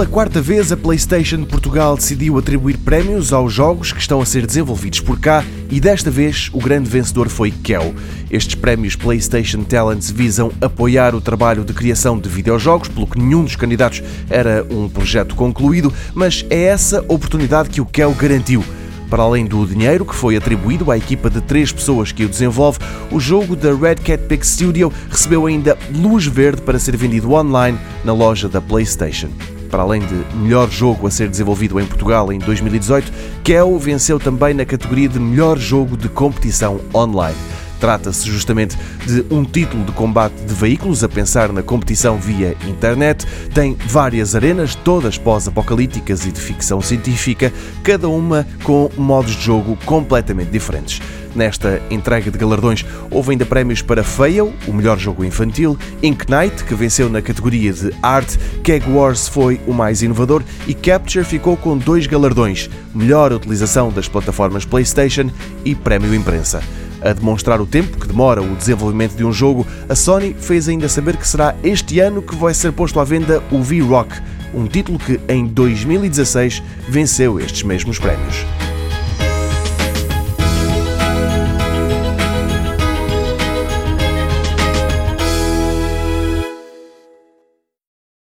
Pela quarta vez, a PlayStation Portugal decidiu atribuir prémios aos jogos que estão a ser desenvolvidos por cá e desta vez o grande vencedor foi Kel. Estes prémios PlayStation Talents visam apoiar o trabalho de criação de videojogos, pelo que nenhum dos candidatos era um projeto concluído, mas é essa oportunidade que o Kel garantiu. Para além do dinheiro que foi atribuído à equipa de três pessoas que o desenvolve, o jogo da Red Cat Pig Studio recebeu ainda luz verde para ser vendido online na loja da PlayStation. Para além de melhor jogo a ser desenvolvido em Portugal em 2018, Kel venceu também na categoria de melhor jogo de competição online. Trata-se justamente de um título de combate de veículos a pensar na competição via internet. Tem várias arenas, todas pós-apocalípticas e de ficção científica, cada uma com modos de jogo completamente diferentes. Nesta entrega de galardões houve ainda prémios para Fail, o melhor jogo infantil, Ink Knight, que venceu na categoria de Art, Keg Wars foi o mais inovador e Capture ficou com dois galardões, melhor utilização das plataformas PlayStation e Prémio Imprensa. A demonstrar o tempo que demora o desenvolvimento de um jogo, a Sony fez ainda saber que será este ano que vai ser posto à venda o V-Rock, um título que em 2016 venceu estes mesmos prémios.